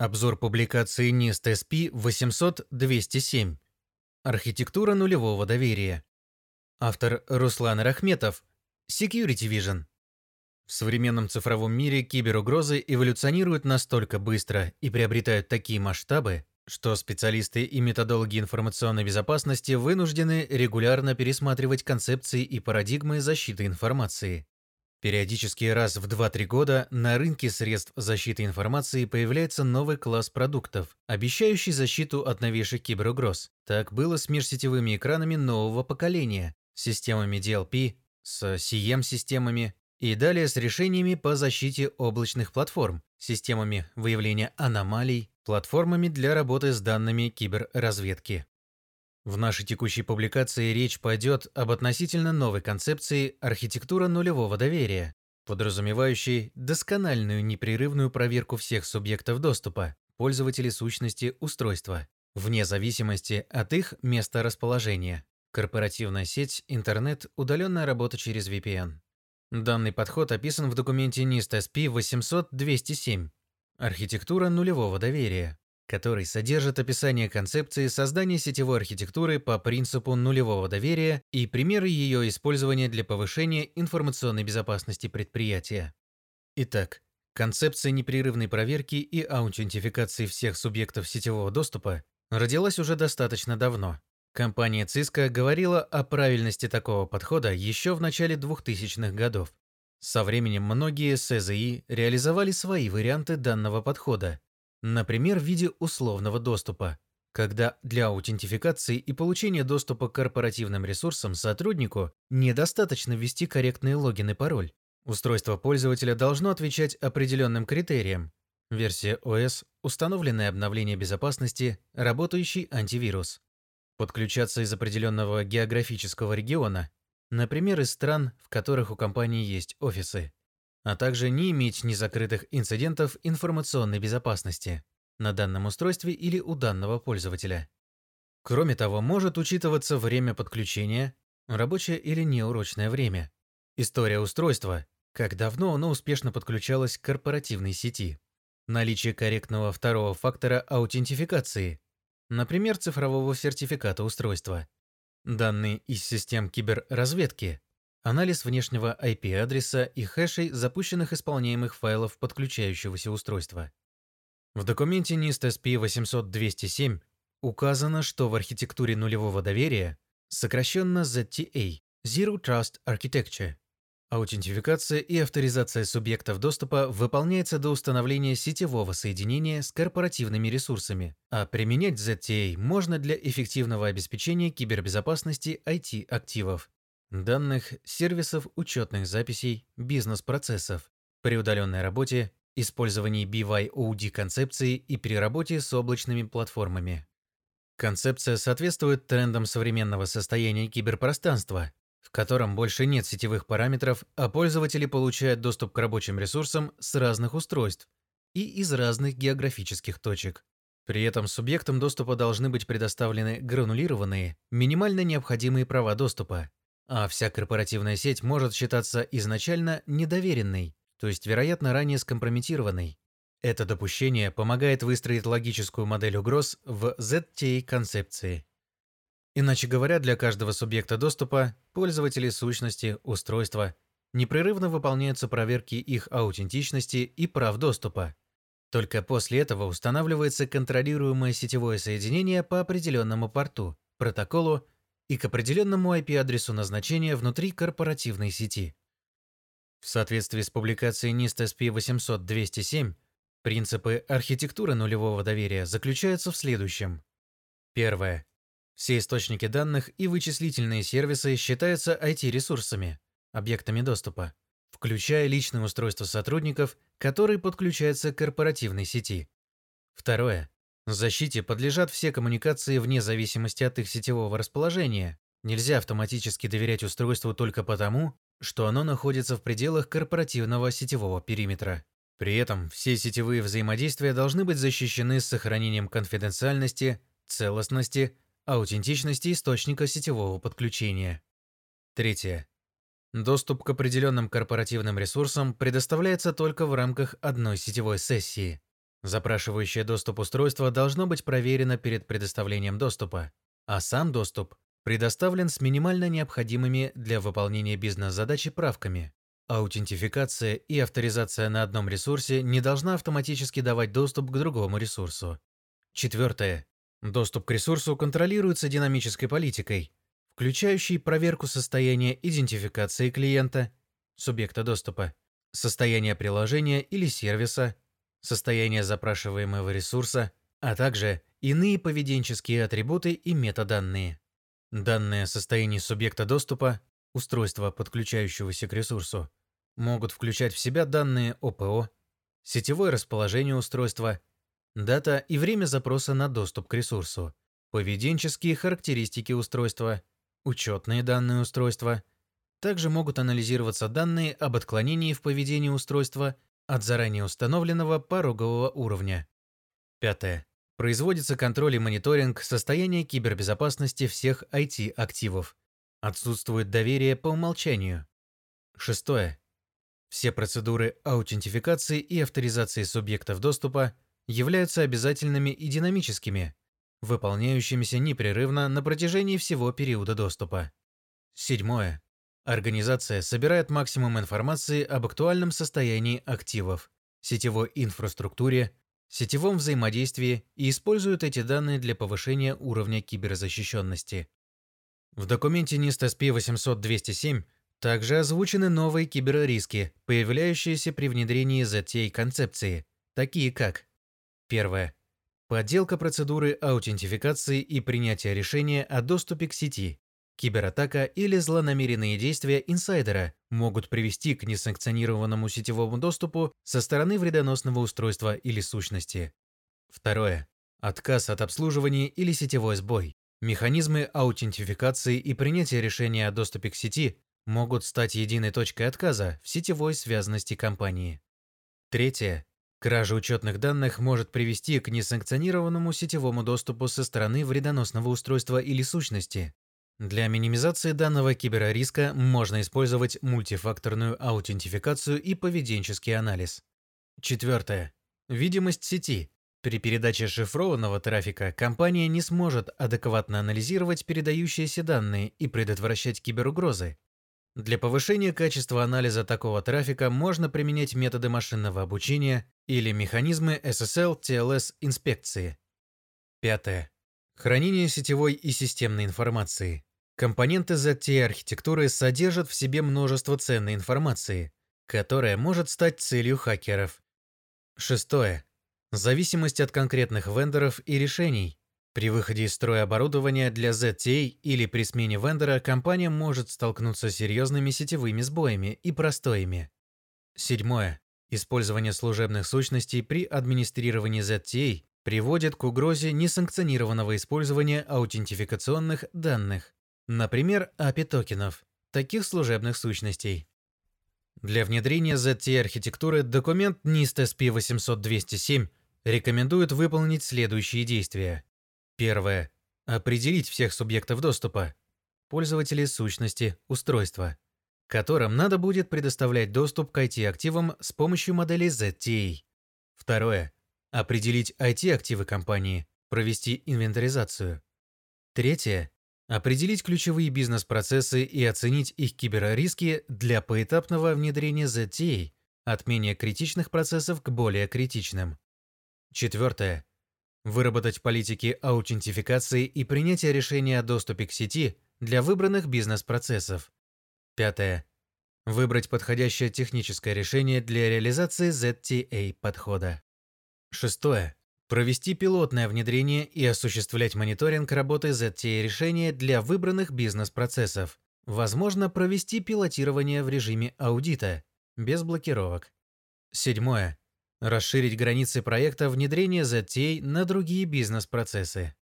Обзор публикации NIST SP 800-207. Архитектура нулевого доверия. Автор Руслан Рахметов. Security Vision. В современном цифровом мире киберугрозы эволюционируют настолько быстро и приобретают такие масштабы, что специалисты и методологи информационной безопасности вынуждены регулярно пересматривать концепции и парадигмы защиты информации. Периодически раз в 2-3 года на рынке средств защиты информации появляется новый класс продуктов, обещающий защиту от новейших киберугроз. Так было с межсетевыми экранами нового поколения, системами DLP, с CM-системами и далее с решениями по защите облачных платформ, системами выявления аномалий, платформами для работы с данными киберразведки. В нашей текущей публикации речь пойдет об относительно новой концепции архитектура нулевого доверия, подразумевающей доскональную непрерывную проверку всех субъектов доступа, пользователей сущности устройства, вне зависимости от их места расположения. Корпоративная сеть, интернет, удаленная работа через VPN. Данный подход описан в документе NIST SP 800-207 «Архитектура нулевого доверия», который содержит описание концепции создания сетевой архитектуры по принципу нулевого доверия и примеры ее использования для повышения информационной безопасности предприятия. Итак, концепция непрерывной проверки и аутентификации всех субъектов сетевого доступа родилась уже достаточно давно. Компания Cisco говорила о правильности такого подхода еще в начале 2000-х годов. Со временем многие СЗИ реализовали свои варианты данного подхода, Например, в виде условного доступа, когда для аутентификации и получения доступа к корпоративным ресурсам сотруднику недостаточно ввести корректный логин и пароль. Устройство пользователя должно отвечать определенным критериям. Версия ОС, установленное обновление безопасности, работающий антивирус. Подключаться из определенного географического региона, например, из стран, в которых у компании есть офисы а также не иметь незакрытых инцидентов информационной безопасности на данном устройстве или у данного пользователя. Кроме того, может учитываться время подключения, рабочее или неурочное время, история устройства, как давно оно успешно подключалось к корпоративной сети, наличие корректного второго фактора аутентификации, например, цифрового сертификата устройства, данные из систем киберразведки, Анализ внешнего IP-адреса и хэшей запущенных исполняемых файлов подключающегося устройства. В документе NIST SP 800-207 указано, что в архитектуре нулевого доверия, сокращенно ZTA, Zero Trust Architecture, аутентификация и авторизация субъектов доступа выполняется до установления сетевого соединения с корпоративными ресурсами, а применять ZTA можно для эффективного обеспечения кибербезопасности IT-активов данных, сервисов учетных записей, бизнес-процессов, при удаленной работе, использовании BYOD концепции и при работе с облачными платформами. Концепция соответствует трендам современного состояния киберпространства, в котором больше нет сетевых параметров, а пользователи получают доступ к рабочим ресурсам с разных устройств и из разных географических точек. При этом субъектам доступа должны быть предоставлены гранулированные, минимально необходимые права доступа, а вся корпоративная сеть может считаться изначально недоверенной, то есть, вероятно, ранее скомпрометированной. Это допущение помогает выстроить логическую модель угроз в ZTA-концепции. Иначе говоря, для каждого субъекта доступа, пользователей сущности, устройства, непрерывно выполняются проверки их аутентичности и прав доступа. Только после этого устанавливается контролируемое сетевое соединение по определенному порту, протоколу и к определенному IP-адресу назначения внутри корпоративной сети. В соответствии с публикацией NIST SP 800-207, принципы архитектуры нулевого доверия заключаются в следующем. Первое. Все источники данных и вычислительные сервисы считаются IT-ресурсами, объектами доступа, включая личное устройство сотрудников, которые подключаются к корпоративной сети. Второе. Защите подлежат все коммуникации вне зависимости от их сетевого расположения. Нельзя автоматически доверять устройству только потому, что оно находится в пределах корпоративного сетевого периметра. При этом все сетевые взаимодействия должны быть защищены с сохранением конфиденциальности, целостности, аутентичности источника сетевого подключения. Третье. Доступ к определенным корпоративным ресурсам предоставляется только в рамках одной сетевой сессии. Запрашивающее доступ устройство должно быть проверено перед предоставлением доступа, а сам доступ предоставлен с минимально необходимыми для выполнения бизнес-задачи правками. Аутентификация и авторизация на одном ресурсе не должна автоматически давать доступ к другому ресурсу. Четвертое. Доступ к ресурсу контролируется динамической политикой, включающей проверку состояния идентификации клиента, субъекта доступа, состояния приложения или сервиса, состояние запрашиваемого ресурса, а также иные поведенческие атрибуты и метаданные. Данные о состоянии субъекта доступа, устройства, подключающегося к ресурсу, могут включать в себя данные ОПО, сетевое расположение устройства, дата и время запроса на доступ к ресурсу, поведенческие характеристики устройства, учетные данные устройства. Также могут анализироваться данные об отклонении в поведении устройства – от заранее установленного порогового уровня. Пятое. Производится контроль и мониторинг состояния кибербезопасности всех IT-активов. Отсутствует доверие по умолчанию. Шестое. Все процедуры аутентификации и авторизации субъектов доступа являются обязательными и динамическими, выполняющимися непрерывно на протяжении всего периода доступа. Седьмое. Организация собирает максимум информации об актуальном состоянии активов, сетевой инфраструктуре, сетевом взаимодействии и использует эти данные для повышения уровня киберзащищенности. В документе NIST SP 800-207 также озвучены новые киберриски, появляющиеся при внедрении ZTA-концепции, такие как Первое. Подделка процедуры аутентификации и принятия решения о доступе к сети. Кибератака или злонамеренные действия инсайдера могут привести к несанкционированному сетевому доступу со стороны вредоносного устройства или сущности. Второе. Отказ от обслуживания или сетевой сбой. Механизмы аутентификации и принятия решения о доступе к сети могут стать единой точкой отказа в сетевой связанности компании. Третье. Кража учетных данных может привести к несанкционированному сетевому доступу со стороны вредоносного устройства или сущности, для минимизации данного киберриска можно использовать мультифакторную аутентификацию и поведенческий анализ. Четвертое. Видимость сети. При передаче шифрованного трафика компания не сможет адекватно анализировать передающиеся данные и предотвращать киберугрозы. Для повышения качества анализа такого трафика можно применять методы машинного обучения или механизмы SSL-TLS инспекции. Пятое. Хранение сетевой и системной информации. Компоненты ZTE-архитектуры содержат в себе множество ценной информации, которая может стать целью хакеров. Шестое. Зависимость от конкретных вендоров и решений. При выходе из строя оборудования для ZTA или при смене вендора компания может столкнуться с серьезными сетевыми сбоями и простоями. Седьмое. Использование служебных сущностей при администрировании ZTA приводит к угрозе несанкционированного использования аутентификационных данных. Например, API токенов, таких служебных сущностей. Для внедрения ZT-архитектуры документ NIST SP800-207 рекомендует выполнить следующие действия. Первое. Определить всех субъектов доступа, пользователей сущности, устройства, которым надо будет предоставлять доступ к IT-активам с помощью модели ZTA. Второе. Определить IT-активы компании, провести инвентаризацию. Третье. Определить ключевые бизнес-процессы и оценить их киберриски для поэтапного внедрения ZTA от менее критичных процессов к более критичным. Четвертое. Выработать политики аутентификации и принятия решения о доступе к сети для выбранных бизнес-процессов. Пятое. Выбрать подходящее техническое решение для реализации ZTA подхода. Шестое. Провести пилотное внедрение и осуществлять мониторинг работы ZTA-решения для выбранных бизнес-процессов. Возможно, провести пилотирование в режиме аудита, без блокировок. Седьмое. Расширить границы проекта внедрения ZTA на другие бизнес-процессы.